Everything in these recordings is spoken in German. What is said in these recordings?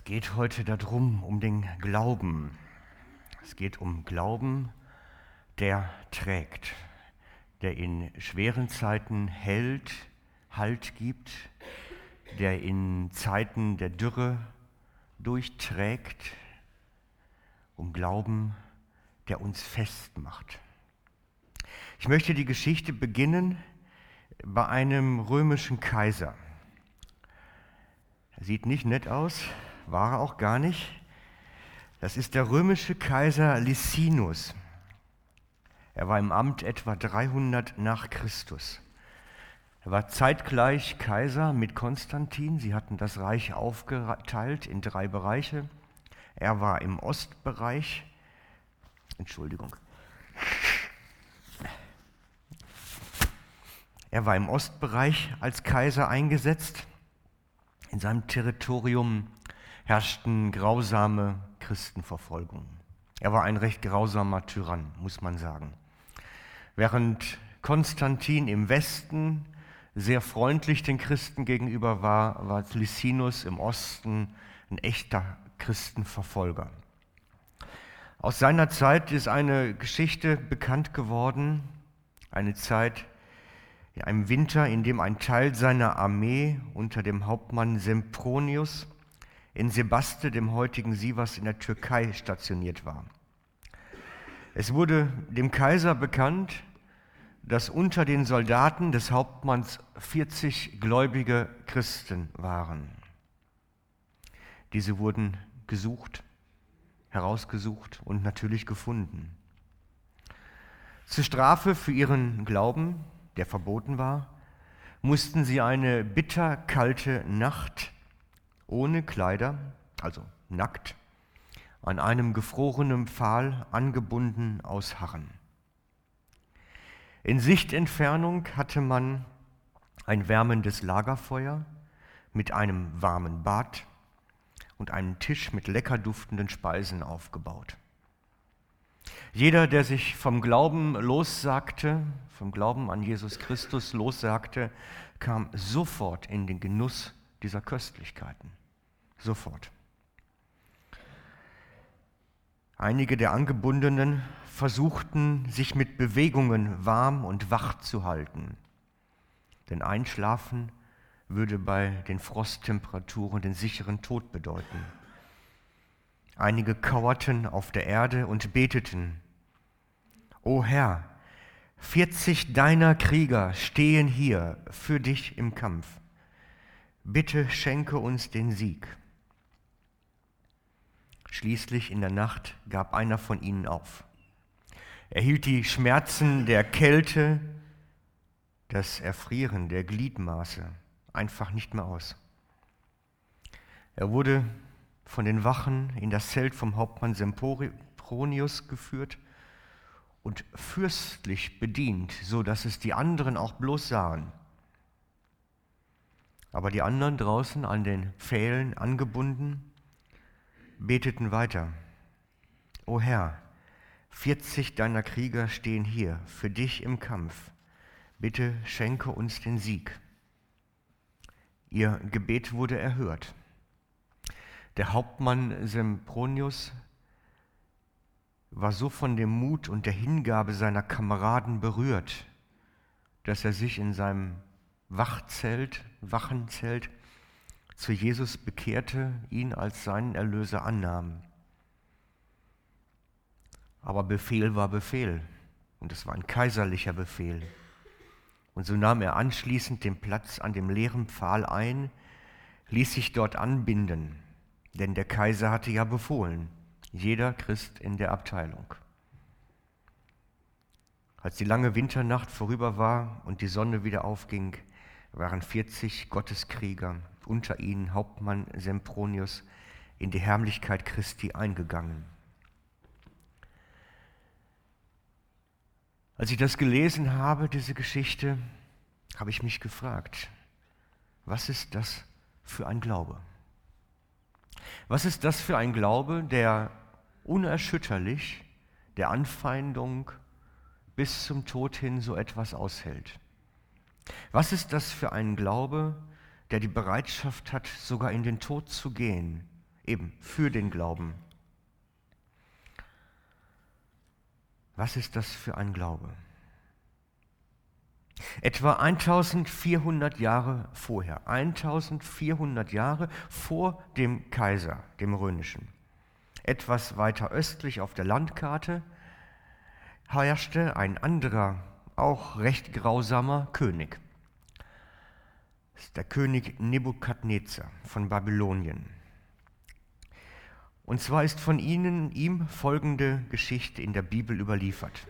Es geht heute darum, um den Glauben. Es geht um Glauben, der trägt, der in schweren Zeiten hält, Halt gibt, der in Zeiten der Dürre durchträgt, um Glauben, der uns festmacht. Ich möchte die Geschichte beginnen bei einem römischen Kaiser. Er sieht nicht nett aus, war er auch gar nicht. Das ist der römische Kaiser Licinus. Er war im Amt etwa 300 nach Christus. Er war zeitgleich Kaiser mit Konstantin. Sie hatten das Reich aufgeteilt in drei Bereiche. Er war im Ostbereich. Entschuldigung. Er war im Ostbereich als Kaiser eingesetzt. In seinem Territorium herrschten grausame Christenverfolgungen. Er war ein recht grausamer Tyrann, muss man sagen. Während Konstantin im Westen sehr freundlich den Christen gegenüber war, war Licinus im Osten ein echter Christenverfolger. Aus seiner Zeit ist eine Geschichte bekannt geworden, eine Zeit in einem Winter, in dem ein Teil seiner Armee unter dem Hauptmann Sempronius in Sebaste, dem heutigen Sivas in der Türkei, stationiert war. Es wurde dem Kaiser bekannt, dass unter den Soldaten des Hauptmanns 40 gläubige Christen waren. Diese wurden gesucht, herausgesucht und natürlich gefunden. Zur Strafe für ihren Glauben, der verboten war, mussten sie eine bitterkalte Nacht ohne Kleider, also nackt, an einem gefrorenen Pfahl angebunden ausharren. In Sichtentfernung hatte man ein wärmendes Lagerfeuer mit einem warmen Bad und einen Tisch mit lecker duftenden Speisen aufgebaut. Jeder, der sich vom Glauben lossagte, vom Glauben an Jesus Christus lossagte, kam sofort in den Genuss dieser Köstlichkeiten sofort. Einige der Angebundenen versuchten, sich mit Bewegungen warm und wach zu halten. Denn Einschlafen würde bei den Frosttemperaturen den sicheren Tod bedeuten. Einige kauerten auf der Erde und beteten, O Herr, 40 deiner Krieger stehen hier für dich im Kampf. Bitte schenke uns den Sieg. Schließlich in der Nacht gab einer von ihnen auf. Er hielt die Schmerzen der Kälte, das Erfrieren der Gliedmaße einfach nicht mehr aus. Er wurde von den Wachen in das Zelt vom Hauptmann Sempronius geführt und fürstlich bedient, so dass es die anderen auch bloß sahen. Aber die anderen draußen an den Pfählen angebunden beteten weiter. O Herr, 40 deiner Krieger stehen hier für dich im Kampf. Bitte schenke uns den Sieg. Ihr Gebet wurde erhört. Der Hauptmann Sempronius war so von dem Mut und der Hingabe seiner Kameraden berührt, dass er sich in seinem Wachzelt, Wachenzelt, zu Jesus bekehrte, ihn als seinen Erlöser annahm. Aber Befehl war Befehl und es war ein kaiserlicher Befehl. Und so nahm er anschließend den Platz an dem leeren Pfahl ein, ließ sich dort anbinden, denn der Kaiser hatte ja befohlen, jeder Christ in der Abteilung. Als die lange Winternacht vorüber war und die Sonne wieder aufging, waren 40 Gotteskrieger unter ihnen Hauptmann Sempronius in die Herrlichkeit Christi eingegangen. Als ich das gelesen habe, diese Geschichte, habe ich mich gefragt, was ist das für ein Glaube? Was ist das für ein Glaube, der unerschütterlich der Anfeindung bis zum Tod hin so etwas aushält? Was ist das für ein Glaube, der die Bereitschaft hat, sogar in den Tod zu gehen, eben für den Glauben. Was ist das für ein Glaube? Etwa 1400 Jahre vorher, 1400 Jahre vor dem Kaiser, dem römischen, etwas weiter östlich auf der Landkarte, herrschte ein anderer, auch recht grausamer König. Der König Nebukadnezar von Babylonien. Und zwar ist von ihnen ihm folgende Geschichte in der Bibel überliefert.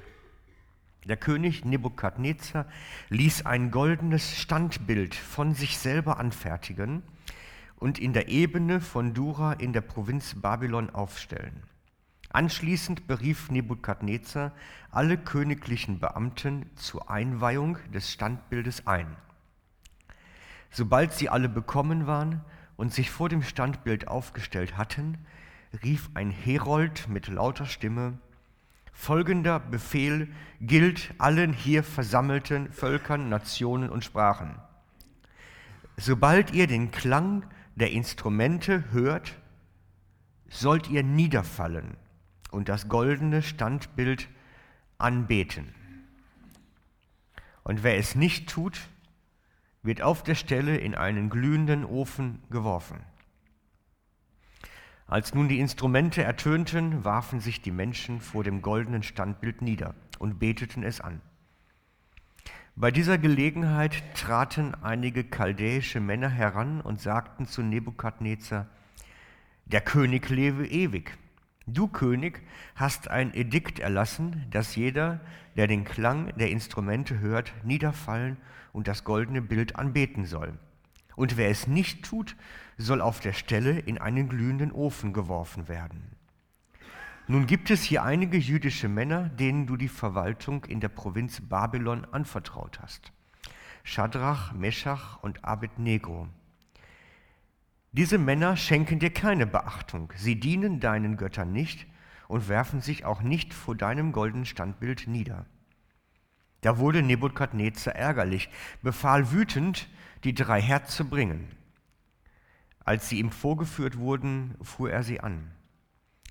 Der König Nebukadnezar ließ ein goldenes Standbild von sich selber anfertigen und in der Ebene von Dura in der Provinz Babylon aufstellen. Anschließend berief Nebukadnezar alle königlichen Beamten zur Einweihung des Standbildes ein. Sobald sie alle bekommen waren und sich vor dem Standbild aufgestellt hatten, rief ein Herold mit lauter Stimme, Folgender Befehl gilt allen hier versammelten Völkern, Nationen und Sprachen. Sobald ihr den Klang der Instrumente hört, sollt ihr niederfallen und das goldene Standbild anbeten. Und wer es nicht tut, wird auf der Stelle in einen glühenden Ofen geworfen. Als nun die Instrumente ertönten, warfen sich die Menschen vor dem goldenen Standbild nieder und beteten es an. Bei dieser Gelegenheit traten einige chaldäische Männer heran und sagten zu Nebukadnezar, der König lebe ewig. Du König hast ein Edikt erlassen, dass jeder, der den Klang der Instrumente hört, niederfallen und das goldene Bild anbeten soll. Und wer es nicht tut, soll auf der Stelle in einen glühenden Ofen geworfen werden. Nun gibt es hier einige jüdische Männer, denen du die Verwaltung in der Provinz Babylon anvertraut hast. Schadrach, Meschach und Abednego. Diese Männer schenken dir keine Beachtung, sie dienen deinen Göttern nicht und werfen sich auch nicht vor deinem goldenen Standbild nieder. Da wurde Nebukadnezar ärgerlich, befahl wütend, die drei herzubringen. Als sie ihm vorgeführt wurden, fuhr er sie an.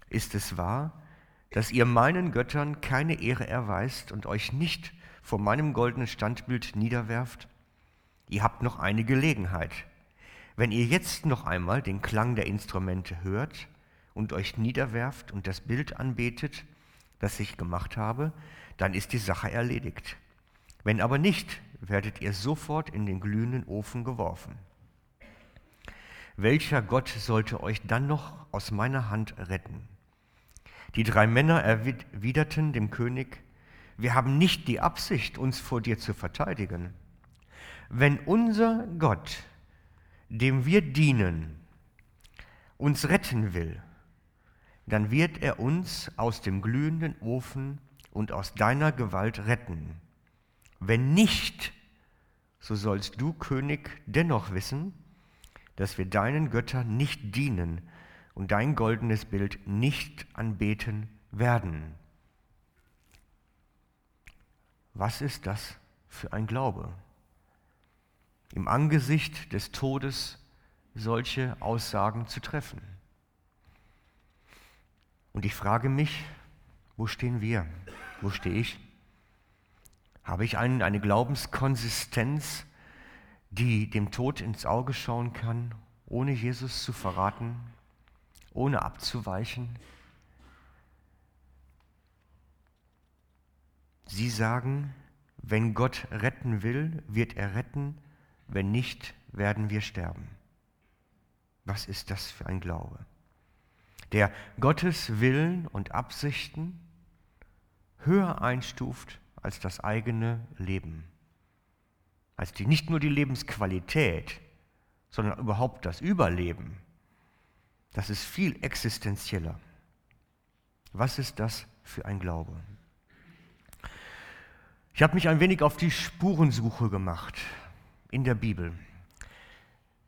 Ist es wahr, dass ihr meinen Göttern keine Ehre erweist und euch nicht vor meinem goldenen Standbild niederwerft? Ihr habt noch eine Gelegenheit. Wenn ihr jetzt noch einmal den Klang der Instrumente hört und euch niederwerft und das Bild anbetet, das ich gemacht habe, dann ist die Sache erledigt. Wenn aber nicht, werdet ihr sofort in den glühenden Ofen geworfen. Welcher Gott sollte euch dann noch aus meiner Hand retten? Die drei Männer erwiderten dem König, wir haben nicht die Absicht, uns vor dir zu verteidigen. Wenn unser Gott dem wir dienen, uns retten will, dann wird er uns aus dem glühenden Ofen und aus deiner Gewalt retten. Wenn nicht, so sollst du, König, dennoch wissen, dass wir deinen Göttern nicht dienen und dein goldenes Bild nicht anbeten werden. Was ist das für ein Glaube? im Angesicht des Todes solche Aussagen zu treffen. Und ich frage mich, wo stehen wir? Wo stehe ich? Habe ich einen, eine Glaubenskonsistenz, die dem Tod ins Auge schauen kann, ohne Jesus zu verraten, ohne abzuweichen? Sie sagen, wenn Gott retten will, wird er retten, wenn nicht, werden wir sterben. Was ist das für ein Glaube? Der Gottes Willen und Absichten höher einstuft als das eigene Leben. Als die, nicht nur die Lebensqualität, sondern überhaupt das Überleben. Das ist viel existenzieller. Was ist das für ein Glaube? Ich habe mich ein wenig auf die Spurensuche gemacht in der Bibel,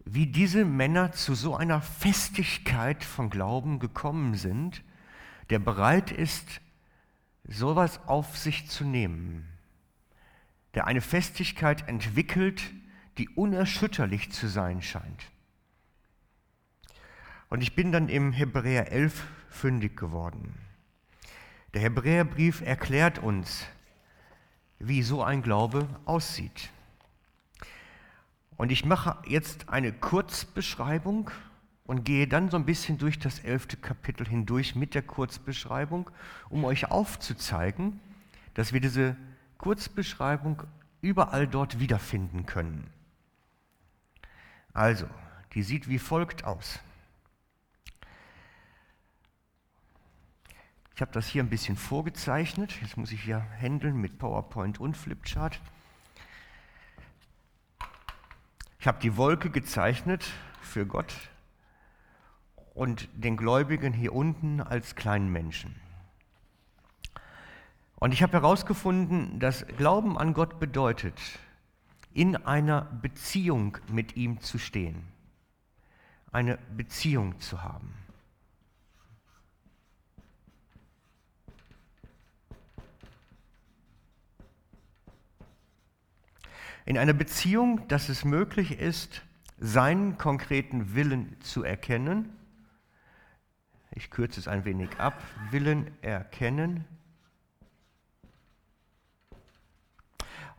wie diese Männer zu so einer Festigkeit von Glauben gekommen sind, der bereit ist, sowas auf sich zu nehmen, der eine Festigkeit entwickelt, die unerschütterlich zu sein scheint. Und ich bin dann im Hebräer 11 fündig geworden. Der Hebräerbrief erklärt uns, wie so ein Glaube aussieht. Und ich mache jetzt eine Kurzbeschreibung und gehe dann so ein bisschen durch das elfte Kapitel hindurch mit der Kurzbeschreibung, um euch aufzuzeigen, dass wir diese Kurzbeschreibung überall dort wiederfinden können. Also, die sieht wie folgt aus. Ich habe das hier ein bisschen vorgezeichnet. Jetzt muss ich hier handeln mit PowerPoint und Flipchart. Ich habe die Wolke gezeichnet für Gott und den Gläubigen hier unten als kleinen Menschen. Und ich habe herausgefunden, dass Glauben an Gott bedeutet, in einer Beziehung mit ihm zu stehen, eine Beziehung zu haben. In einer Beziehung, dass es möglich ist, seinen konkreten Willen zu erkennen. Ich kürze es ein wenig ab. Willen erkennen.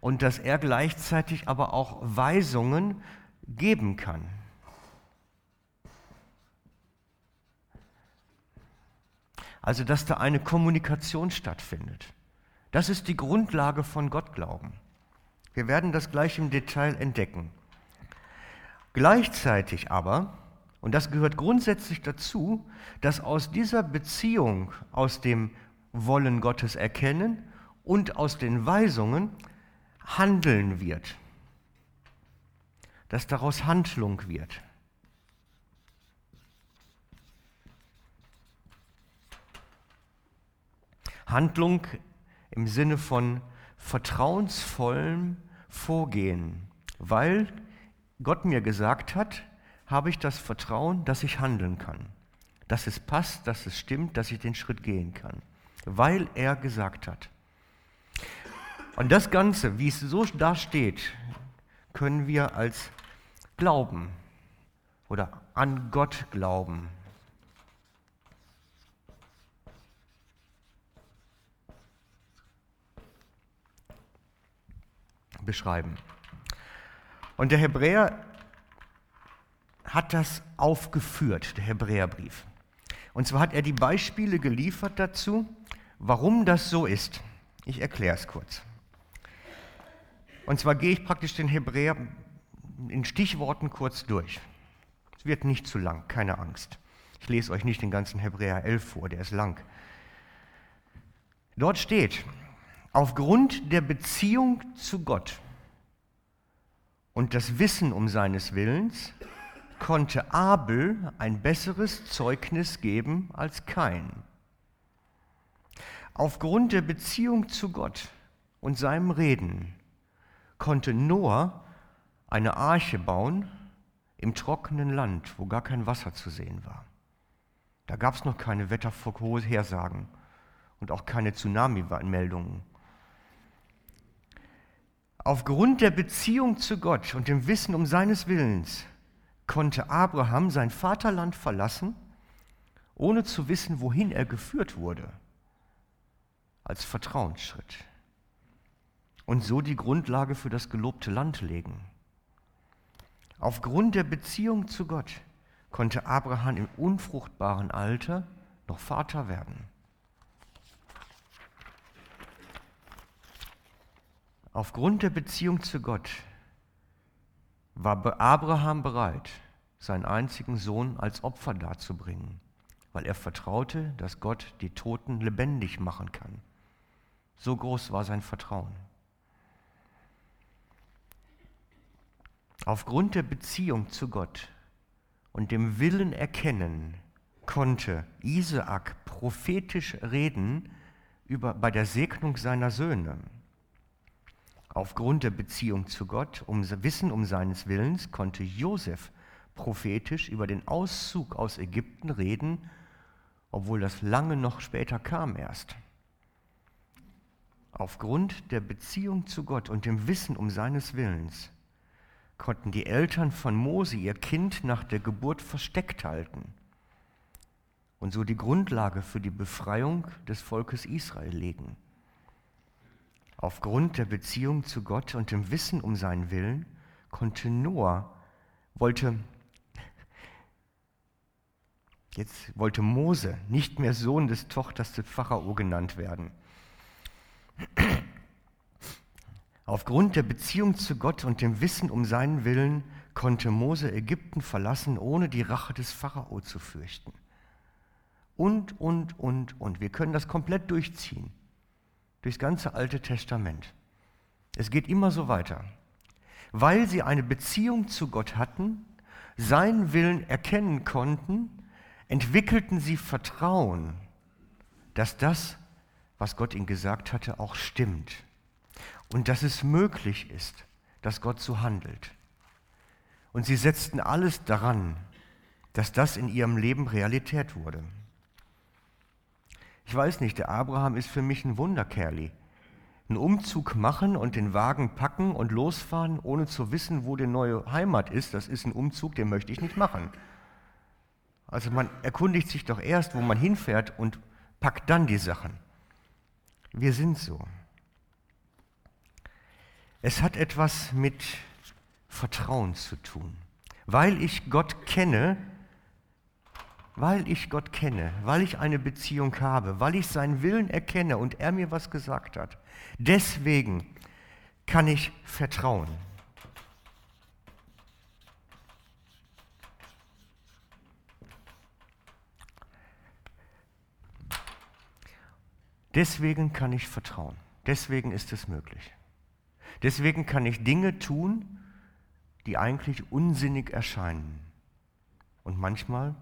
Und dass er gleichzeitig aber auch Weisungen geben kann. Also dass da eine Kommunikation stattfindet. Das ist die Grundlage von Gottglauben. Wir werden das gleich im Detail entdecken. Gleichzeitig aber, und das gehört grundsätzlich dazu, dass aus dieser Beziehung, aus dem Wollen Gottes erkennen und aus den Weisungen Handeln wird. Dass daraus Handlung wird. Handlung im Sinne von vertrauensvollem Vorgehen. Weil Gott mir gesagt hat, habe ich das Vertrauen, dass ich handeln kann. Dass es passt, dass es stimmt, dass ich den Schritt gehen kann. Weil er gesagt hat. Und das Ganze, wie es so da steht, können wir als Glauben oder an Gott glauben beschreiben. Und der Hebräer hat das aufgeführt, der Hebräerbrief. Und zwar hat er die Beispiele geliefert dazu, warum das so ist. Ich erkläre es kurz. Und zwar gehe ich praktisch den Hebräer in Stichworten kurz durch. Es wird nicht zu lang, keine Angst. Ich lese euch nicht den ganzen Hebräer 11 vor, der ist lang. Dort steht, aufgrund der Beziehung zu Gott und das Wissen um seines Willens konnte Abel ein besseres Zeugnis geben als Kain. Aufgrund der Beziehung zu Gott und seinem Reden konnte Noah eine Arche bauen im trockenen Land, wo gar kein Wasser zu sehen war. Da gab es noch keine Wettervorhersagen und auch keine Tsunami-Meldungen. Aufgrund der Beziehung zu Gott und dem Wissen um seines Willens konnte Abraham sein Vaterland verlassen, ohne zu wissen, wohin er geführt wurde, als Vertrauensschritt. Und so die Grundlage für das gelobte Land legen. Aufgrund der Beziehung zu Gott konnte Abraham im unfruchtbaren Alter noch Vater werden. Aufgrund der Beziehung zu Gott war Abraham bereit, seinen einzigen Sohn als Opfer darzubringen, weil er vertraute, dass Gott die Toten lebendig machen kann. So groß war sein Vertrauen. Aufgrund der Beziehung zu Gott und dem Willen erkennen, konnte Isaak prophetisch reden über, bei der Segnung seiner Söhne. Aufgrund der Beziehung zu Gott, um Wissen um seines Willens, konnte Josef prophetisch über den Auszug aus Ägypten reden, obwohl das lange noch später kam erst. Aufgrund der Beziehung zu Gott und dem Wissen um seines Willens konnten die Eltern von Mose ihr Kind nach der Geburt versteckt halten, und so die Grundlage für die Befreiung des Volkes Israel legen. Aufgrund der Beziehung zu Gott und dem Wissen um seinen Willen konnte Noah, wollte, jetzt wollte Mose nicht mehr Sohn des Tochters des Pharao genannt werden. Aufgrund der Beziehung zu Gott und dem Wissen um seinen Willen konnte Mose Ägypten verlassen, ohne die Rache des Pharao zu fürchten. Und, und, und, und. Wir können das komplett durchziehen. Durchs ganze Alte Testament. Es geht immer so weiter. Weil sie eine Beziehung zu Gott hatten, seinen Willen erkennen konnten, entwickelten sie Vertrauen, dass das, was Gott ihnen gesagt hatte, auch stimmt. Und dass es möglich ist, dass Gott so handelt. Und sie setzten alles daran, dass das in ihrem Leben Realität wurde. Ich weiß nicht, der Abraham ist für mich ein Wunderkerli. Einen Umzug machen und den Wagen packen und losfahren, ohne zu wissen, wo die neue Heimat ist, das ist ein Umzug, den möchte ich nicht machen. Also man erkundigt sich doch erst, wo man hinfährt und packt dann die Sachen. Wir sind so. Es hat etwas mit Vertrauen zu tun. Weil ich Gott kenne, weil ich Gott kenne, weil ich eine Beziehung habe, weil ich seinen Willen erkenne und er mir was gesagt hat. Deswegen kann ich vertrauen. Deswegen kann ich vertrauen. Deswegen ist es möglich. Deswegen kann ich Dinge tun, die eigentlich unsinnig erscheinen. Und manchmal,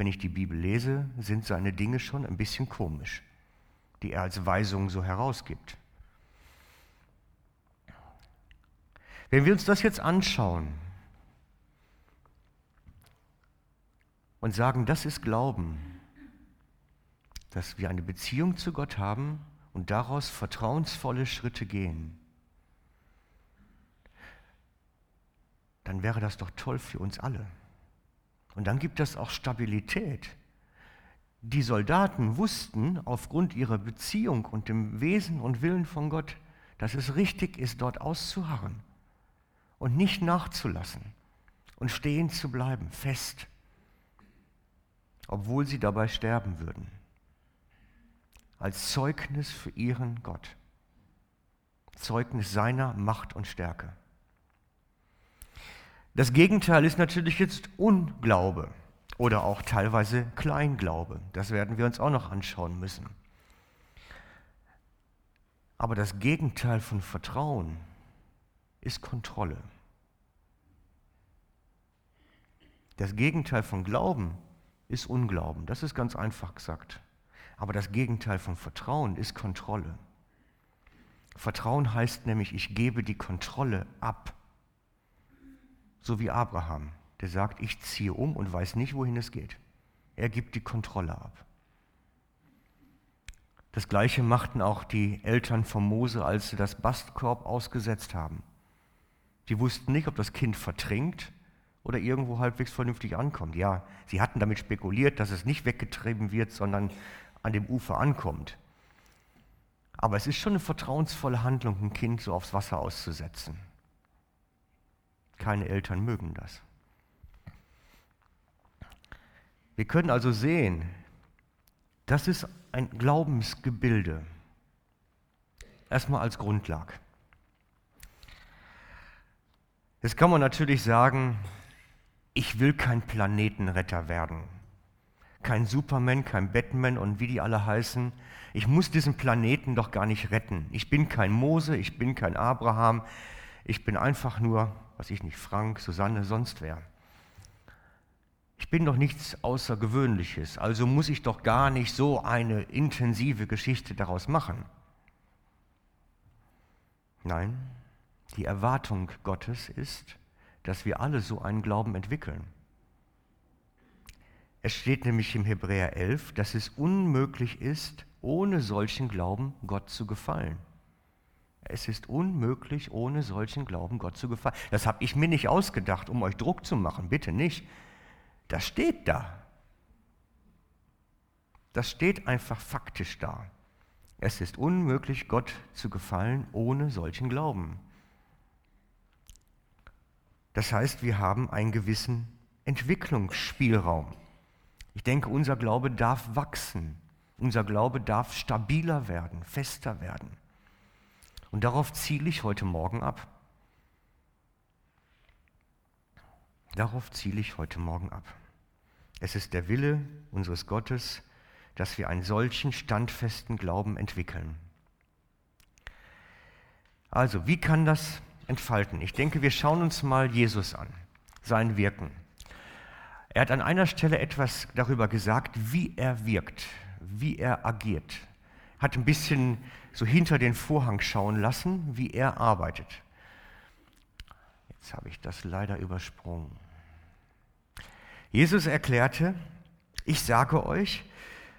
wenn ich die Bibel lese, sind seine Dinge schon ein bisschen komisch, die er als Weisung so herausgibt. Wenn wir uns das jetzt anschauen und sagen, das ist Glauben, dass wir eine Beziehung zu Gott haben und daraus vertrauensvolle Schritte gehen, dann wäre das doch toll für uns alle. Und dann gibt es auch Stabilität. Die Soldaten wussten aufgrund ihrer Beziehung und dem Wesen und Willen von Gott, dass es richtig ist, dort auszuharren und nicht nachzulassen und stehen zu bleiben, fest, obwohl sie dabei sterben würden, als Zeugnis für ihren Gott, Zeugnis seiner Macht und Stärke. Das Gegenteil ist natürlich jetzt Unglaube oder auch teilweise Kleinglaube. Das werden wir uns auch noch anschauen müssen. Aber das Gegenteil von Vertrauen ist Kontrolle. Das Gegenteil von Glauben ist Unglauben. Das ist ganz einfach gesagt. Aber das Gegenteil von Vertrauen ist Kontrolle. Vertrauen heißt nämlich, ich gebe die Kontrolle ab so wie Abraham, der sagt, ich ziehe um und weiß nicht, wohin es geht. Er gibt die Kontrolle ab. Das gleiche machten auch die Eltern von Mose, als sie das Bastkorb ausgesetzt haben. Die wussten nicht, ob das Kind vertrinkt oder irgendwo halbwegs vernünftig ankommt. Ja, sie hatten damit spekuliert, dass es nicht weggetrieben wird, sondern an dem Ufer ankommt. Aber es ist schon eine vertrauensvolle Handlung, ein Kind so aufs Wasser auszusetzen. Keine Eltern mögen das. Wir können also sehen, das ist ein Glaubensgebilde. Erstmal als Grundlage. Jetzt kann man natürlich sagen, ich will kein Planetenretter werden. Kein Superman, kein Batman und wie die alle heißen. Ich muss diesen Planeten doch gar nicht retten. Ich bin kein Mose, ich bin kein Abraham. Ich bin einfach nur was ich nicht, Frank, Susanne, sonst wer. Ich bin doch nichts Außergewöhnliches, also muss ich doch gar nicht so eine intensive Geschichte daraus machen. Nein, die Erwartung Gottes ist, dass wir alle so einen Glauben entwickeln. Es steht nämlich im Hebräer 11, dass es unmöglich ist, ohne solchen Glauben Gott zu gefallen. Es ist unmöglich, ohne solchen Glauben Gott zu gefallen. Das habe ich mir nicht ausgedacht, um euch Druck zu machen, bitte nicht. Das steht da. Das steht einfach faktisch da. Es ist unmöglich, Gott zu gefallen ohne solchen Glauben. Das heißt, wir haben einen gewissen Entwicklungsspielraum. Ich denke, unser Glaube darf wachsen. Unser Glaube darf stabiler werden, fester werden. Und darauf ziele ich heute Morgen ab. Darauf ziele ich heute Morgen ab. Es ist der Wille unseres Gottes, dass wir einen solchen standfesten Glauben entwickeln. Also, wie kann das entfalten? Ich denke, wir schauen uns mal Jesus an, sein Wirken. Er hat an einer Stelle etwas darüber gesagt, wie er wirkt, wie er agiert. Hat ein bisschen so hinter den Vorhang schauen lassen, wie er arbeitet. Jetzt habe ich das leider übersprungen. Jesus erklärte, ich sage euch,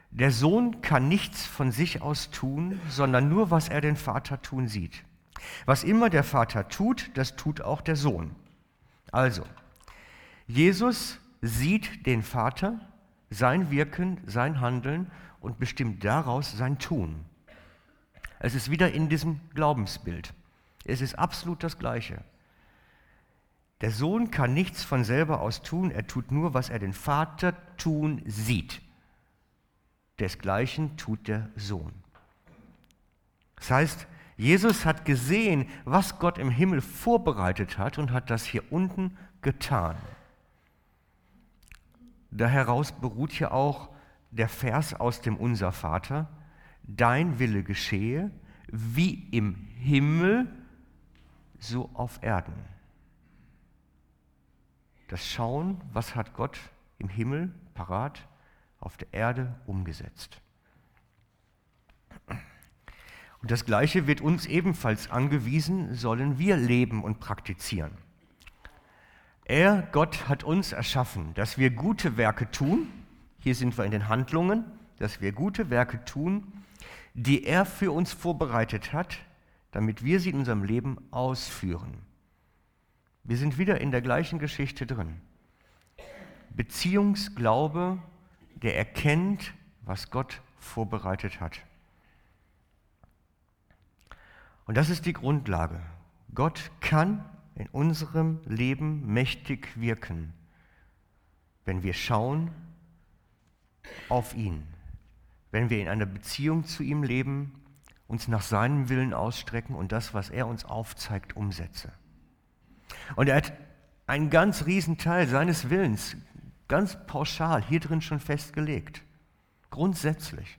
der Sohn kann nichts von sich aus tun, sondern nur, was er den Vater tun sieht. Was immer der Vater tut, das tut auch der Sohn. Also, Jesus sieht den Vater, sein Wirken, sein Handeln und bestimmt daraus sein Tun. Es ist wieder in diesem Glaubensbild. Es ist absolut das Gleiche. Der Sohn kann nichts von selber aus tun, er tut nur, was er den Vater tun sieht. Desgleichen tut der Sohn. Das heißt, Jesus hat gesehen, was Gott im Himmel vorbereitet hat und hat das hier unten getan. Daraus beruht ja auch der Vers aus dem Unser Vater, dein Wille geschehe, wie im Himmel, so auf Erden. Das Schauen, was hat Gott im Himmel parat auf der Erde umgesetzt. Und das Gleiche wird uns ebenfalls angewiesen, sollen wir leben und praktizieren. Er, Gott, hat uns erschaffen, dass wir gute Werke tun. Hier sind wir in den Handlungen, dass wir gute Werke tun, die er für uns vorbereitet hat, damit wir sie in unserem Leben ausführen. Wir sind wieder in der gleichen Geschichte drin. Beziehungsglaube der erkennt, was Gott vorbereitet hat. Und das ist die Grundlage. Gott kann in unserem Leben mächtig wirken, wenn wir schauen auf ihn, wenn wir in einer Beziehung zu ihm leben, uns nach seinem Willen ausstrecken und das, was er uns aufzeigt, umsetze. Und er hat einen ganz riesen Teil seines Willens ganz pauschal hier drin schon festgelegt. Grundsätzlich.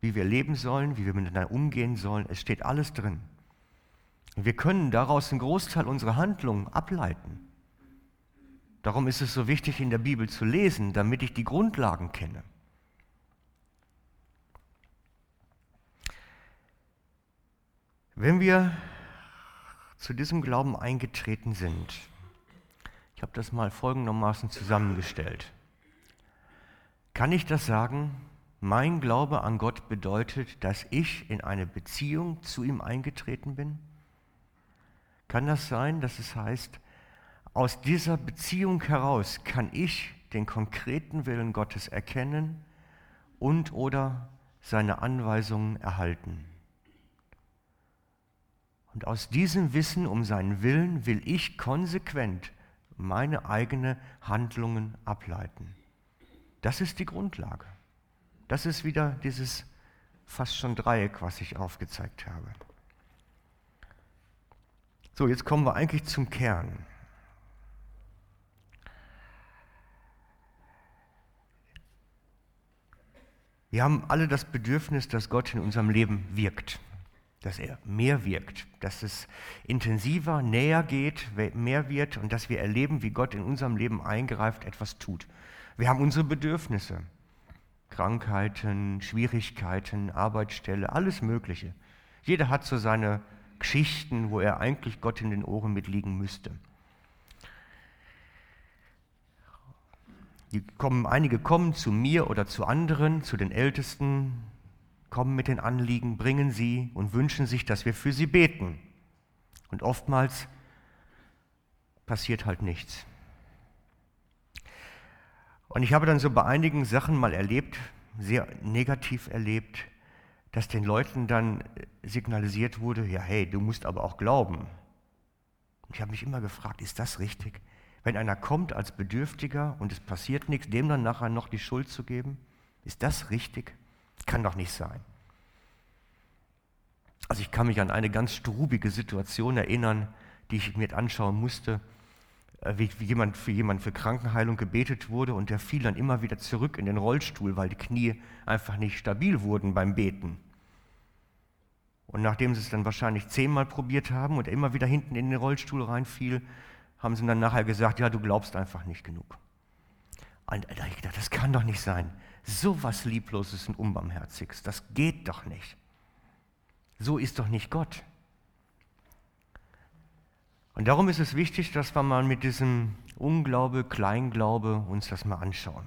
Wie wir leben sollen, wie wir miteinander umgehen sollen, es steht alles drin. Wir können daraus einen Großteil unserer Handlungen ableiten. Darum ist es so wichtig, in der Bibel zu lesen, damit ich die Grundlagen kenne. Wenn wir zu diesem Glauben eingetreten sind, ich habe das mal folgendermaßen zusammengestellt. Kann ich das sagen? Mein Glaube an Gott bedeutet, dass ich in eine Beziehung zu ihm eingetreten bin? Kann das sein, dass es heißt, aus dieser Beziehung heraus kann ich den konkreten Willen Gottes erkennen und oder seine Anweisungen erhalten? Und aus diesem Wissen um seinen Willen will ich konsequent meine eigenen Handlungen ableiten. Das ist die Grundlage. Das ist wieder dieses fast schon Dreieck, was ich aufgezeigt habe. So, jetzt kommen wir eigentlich zum Kern. Wir haben alle das Bedürfnis, dass Gott in unserem Leben wirkt dass er mehr wirkt, dass es intensiver, näher geht, mehr wird und dass wir erleben, wie Gott in unserem Leben eingreift, etwas tut. Wir haben unsere Bedürfnisse, Krankheiten, Schwierigkeiten, Arbeitsstelle, alles Mögliche. Jeder hat so seine Geschichten, wo er eigentlich Gott in den Ohren mitliegen müsste. Die kommen, einige kommen zu mir oder zu anderen, zu den Ältesten, kommen mit den Anliegen, bringen sie und wünschen sich, dass wir für sie beten. Und oftmals passiert halt nichts. Und ich habe dann so bei einigen Sachen mal erlebt, sehr negativ erlebt, dass den Leuten dann signalisiert wurde, ja hey, du musst aber auch glauben. Und ich habe mich immer gefragt, ist das richtig? Wenn einer kommt als Bedürftiger und es passiert nichts, dem dann nachher noch die Schuld zu geben, ist das richtig? Kann doch nicht sein. Also ich kann mich an eine ganz strubige Situation erinnern, die ich mir anschauen musste, äh, wie, jemand für jemand für Krankenheilung gebetet wurde und der fiel dann immer wieder zurück in den Rollstuhl, weil die Knie einfach nicht stabil wurden beim Beten. Und nachdem sie es dann wahrscheinlich zehnmal probiert haben und er immer wieder hinten in den Rollstuhl reinfiel, haben sie dann nachher gesagt, ja, du glaubst einfach nicht genug. Und da ich gedacht, das kann doch nicht sein. So was Liebloses und Unbarmherziges, das geht doch nicht. So ist doch nicht Gott. Und darum ist es wichtig, dass wir mal mit diesem Unglaube, Kleinglaube uns das mal anschauen.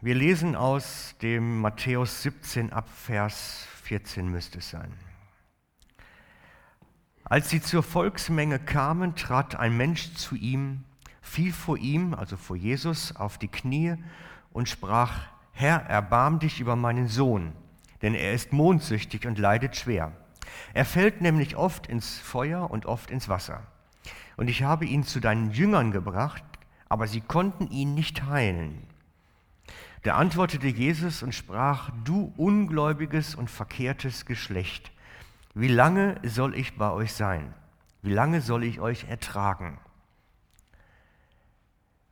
Wir lesen aus dem Matthäus 17 ab Vers 14 müsste es sein. Als sie zur Volksmenge kamen, trat ein Mensch zu ihm, fiel vor ihm, also vor Jesus, auf die Knie und sprach, Herr, erbarm dich über meinen Sohn, denn er ist mondsüchtig und leidet schwer. Er fällt nämlich oft ins Feuer und oft ins Wasser. Und ich habe ihn zu deinen Jüngern gebracht, aber sie konnten ihn nicht heilen. Da antwortete Jesus und sprach, du ungläubiges und verkehrtes Geschlecht, wie lange soll ich bei euch sein? Wie lange soll ich euch ertragen?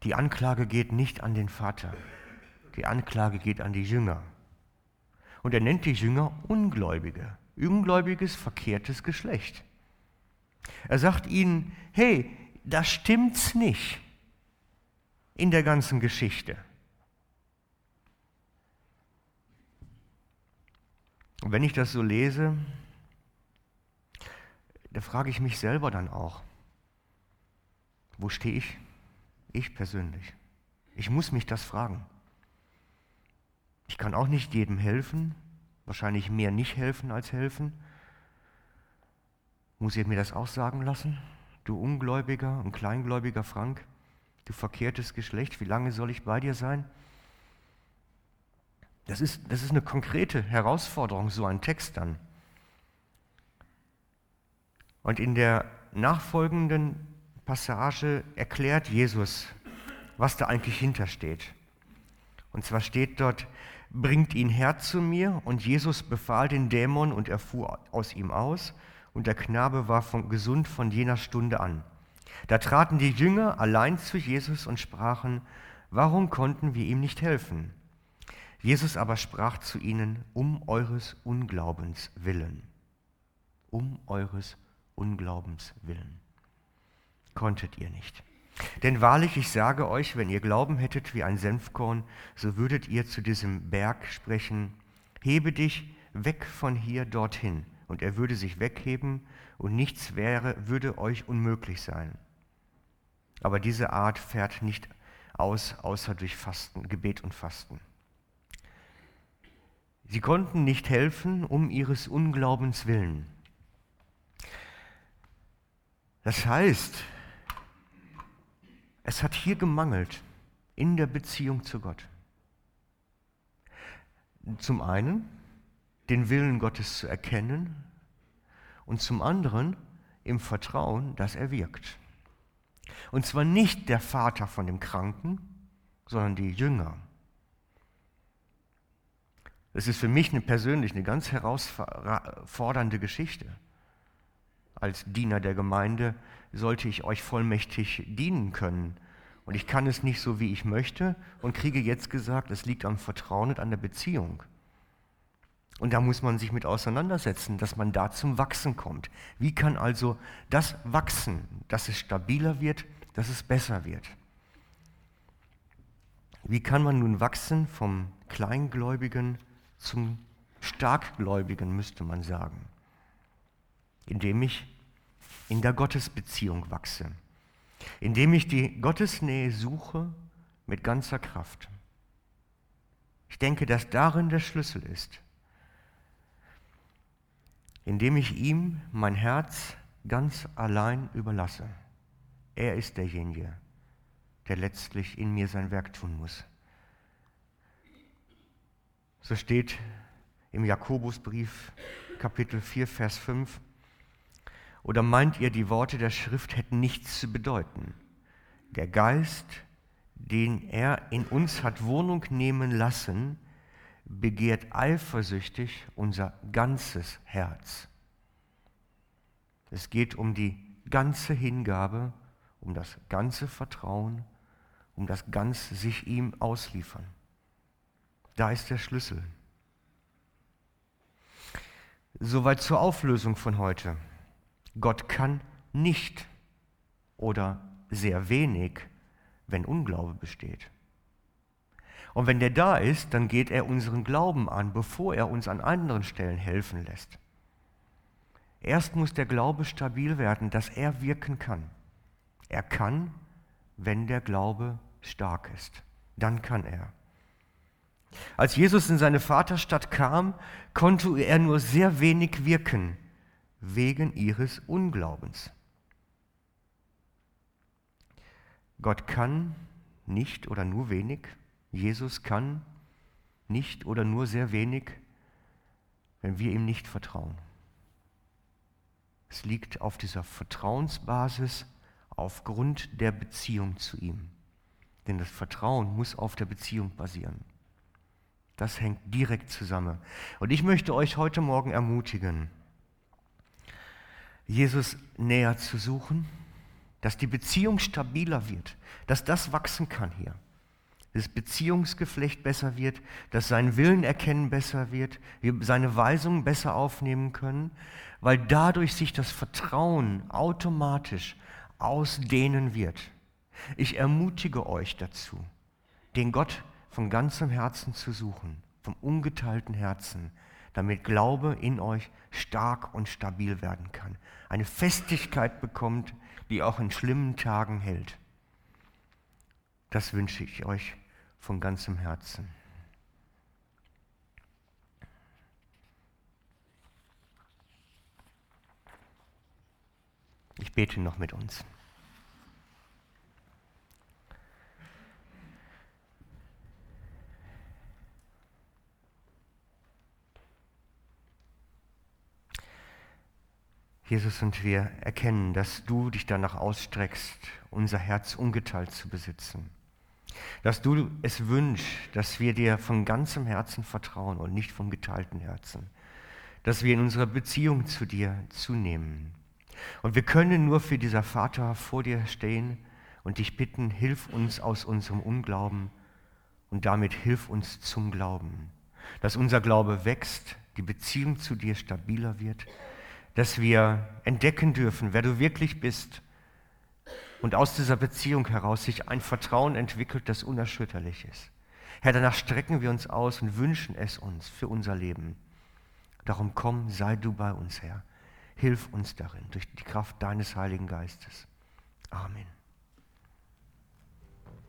Die Anklage geht nicht an den Vater, die Anklage geht an die Jünger. Und er nennt die Jünger Ungläubige, ungläubiges, verkehrtes Geschlecht. Er sagt ihnen, hey, das stimmt's nicht in der ganzen Geschichte. Und wenn ich das so lese, da frage ich mich selber dann auch, wo stehe ich? Ich persönlich. Ich muss mich das fragen. Ich kann auch nicht jedem helfen, wahrscheinlich mehr nicht helfen als helfen. Muss ich mir das auch sagen lassen? Du Ungläubiger und Kleingläubiger Frank, du verkehrtes Geschlecht, wie lange soll ich bei dir sein? Das ist, das ist eine konkrete Herausforderung, so ein Text dann. Und in der nachfolgenden Passage erklärt Jesus, was da eigentlich hintersteht. Und zwar steht dort, bringt ihn her zu mir. Und Jesus befahl den Dämon und er fuhr aus ihm aus. Und der Knabe war von, gesund von jener Stunde an. Da traten die Jünger allein zu Jesus und sprachen, warum konnten wir ihm nicht helfen? Jesus aber sprach zu ihnen, um eures Unglaubens willen. Um eures Unglaubens willen. Konntet ihr nicht. Denn wahrlich, ich sage euch, wenn ihr Glauben hättet wie ein Senfkorn, so würdet ihr zu diesem Berg sprechen, hebe dich weg von hier dorthin. Und er würde sich wegheben und nichts wäre, würde euch unmöglich sein. Aber diese Art fährt nicht aus, außer durch Fasten, Gebet und Fasten. Sie konnten nicht helfen um ihres Unglaubens willen. Das heißt, es hat hier gemangelt in der Beziehung zu Gott. Zum einen den Willen Gottes zu erkennen und zum anderen im Vertrauen, dass er wirkt. Und zwar nicht der Vater von dem Kranken, sondern die Jünger. Das ist für mich eine persönlich eine ganz herausfordernde Geschichte als Diener der Gemeinde sollte ich euch vollmächtig dienen können. Und ich kann es nicht so, wie ich möchte und kriege jetzt gesagt, es liegt am Vertrauen und an der Beziehung. Und da muss man sich mit auseinandersetzen, dass man da zum Wachsen kommt. Wie kann also das wachsen, dass es stabiler wird, dass es besser wird? Wie kann man nun wachsen vom Kleingläubigen zum Starkgläubigen, müsste man sagen? Indem ich in der Gottesbeziehung wachse, indem ich die Gottesnähe suche mit ganzer Kraft. Ich denke, dass darin der Schlüssel ist, indem ich ihm mein Herz ganz allein überlasse. Er ist derjenige, der letztlich in mir sein Werk tun muss. So steht im Jakobusbrief Kapitel 4, Vers 5. Oder meint ihr, die Worte der Schrift hätten nichts zu bedeuten? Der Geist, den er in uns hat Wohnung nehmen lassen, begehrt eifersüchtig unser ganzes Herz. Es geht um die ganze Hingabe, um das ganze Vertrauen, um das ganze sich ihm ausliefern. Da ist der Schlüssel. Soweit zur Auflösung von heute. Gott kann nicht oder sehr wenig, wenn Unglaube besteht. Und wenn der da ist, dann geht er unseren Glauben an, bevor er uns an anderen Stellen helfen lässt. Erst muss der Glaube stabil werden, dass er wirken kann. Er kann, wenn der Glaube stark ist. Dann kann er. Als Jesus in seine Vaterstadt kam, konnte er nur sehr wenig wirken, wegen ihres Unglaubens. Gott kann nicht oder nur wenig, Jesus kann nicht oder nur sehr wenig, wenn wir ihm nicht vertrauen. Es liegt auf dieser Vertrauensbasis aufgrund der Beziehung zu ihm. Denn das Vertrauen muss auf der Beziehung basieren. Das hängt direkt zusammen. Und ich möchte euch heute Morgen ermutigen, Jesus näher zu suchen, dass die Beziehung stabiler wird, dass das wachsen kann hier. Das Beziehungsgeflecht besser wird, dass sein Willen erkennen besser wird, wir seine Weisungen besser aufnehmen können, weil dadurch sich das Vertrauen automatisch ausdehnen wird. Ich ermutige euch dazu, den Gott von ganzem Herzen zu suchen, vom ungeteilten Herzen, damit Glaube in euch stark und stabil werden kann. Eine Festigkeit bekommt, die auch in schlimmen Tagen hält. Das wünsche ich euch von ganzem Herzen. Ich bete noch mit uns. Jesus, und wir erkennen, dass du dich danach ausstreckst, unser Herz ungeteilt zu besitzen. Dass du es wünschst, dass wir dir von ganzem Herzen vertrauen und nicht vom geteilten Herzen. Dass wir in unserer Beziehung zu dir zunehmen. Und wir können nur für dieser Vater vor dir stehen und dich bitten, hilf uns aus unserem Unglauben und damit hilf uns zum Glauben. Dass unser Glaube wächst, die Beziehung zu dir stabiler wird dass wir entdecken dürfen, wer du wirklich bist und aus dieser Beziehung heraus sich ein Vertrauen entwickelt, das unerschütterlich ist. Herr, danach strecken wir uns aus und wünschen es uns für unser Leben. Darum komm, sei du bei uns, Herr. Hilf uns darin durch die Kraft deines Heiligen Geistes. Amen.